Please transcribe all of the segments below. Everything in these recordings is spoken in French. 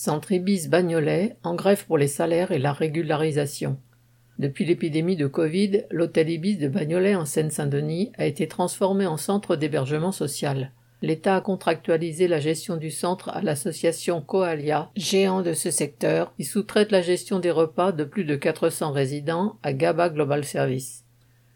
Centre Ibis Bagnolet en grève pour les salaires et la régularisation. Depuis l'épidémie de Covid, l'hôtel Ibis de Bagnolet en Seine-Saint-Denis a été transformé en centre d'hébergement social. L'État a contractualisé la gestion du centre à l'association Coalia, géant de ce secteur, qui sous-traite la gestion des repas de plus de 400 résidents à GABA Global Service.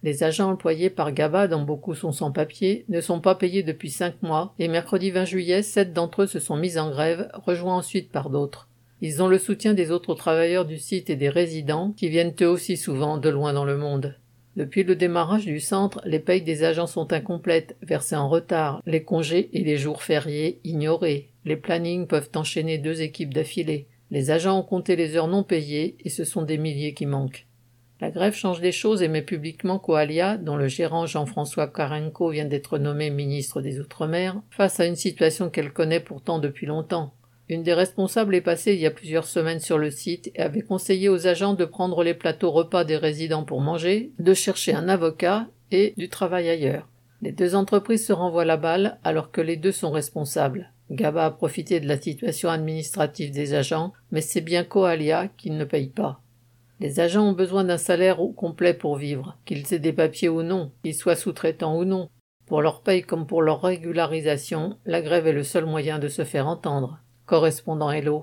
Les agents employés par GABA, dont beaucoup sont sans papier, ne sont pas payés depuis cinq mois et mercredi 20 juillet, sept d'entre eux se sont mis en grève, rejoints ensuite par d'autres. Ils ont le soutien des autres travailleurs du site et des résidents qui viennent eux aussi souvent de loin dans le monde. Depuis le démarrage du centre, les payes des agents sont incomplètes, versées en retard, les congés et les jours fériés ignorés. Les plannings peuvent enchaîner deux équipes d'affilée. Les agents ont compté les heures non payées et ce sont des milliers qui manquent. La grève change des choses et met publiquement Coalia, dont le gérant Jean-François Karenko vient d'être nommé ministre des Outre-mer, face à une situation qu'elle connaît pourtant depuis longtemps. Une des responsables est passée il y a plusieurs semaines sur le site et avait conseillé aux agents de prendre les plateaux repas des résidents pour manger, de chercher un avocat et du travail ailleurs. Les deux entreprises se renvoient la balle alors que les deux sont responsables. Gaba a profité de la situation administrative des agents, mais c'est bien Coalia qui ne paye pas. Les agents ont besoin d'un salaire au complet pour vivre, qu'ils aient des papiers ou non, qu'ils soient sous-traitants ou non. Pour leur paye comme pour leur régularisation, la grève est le seul moyen de se faire entendre. Correspondant Hello.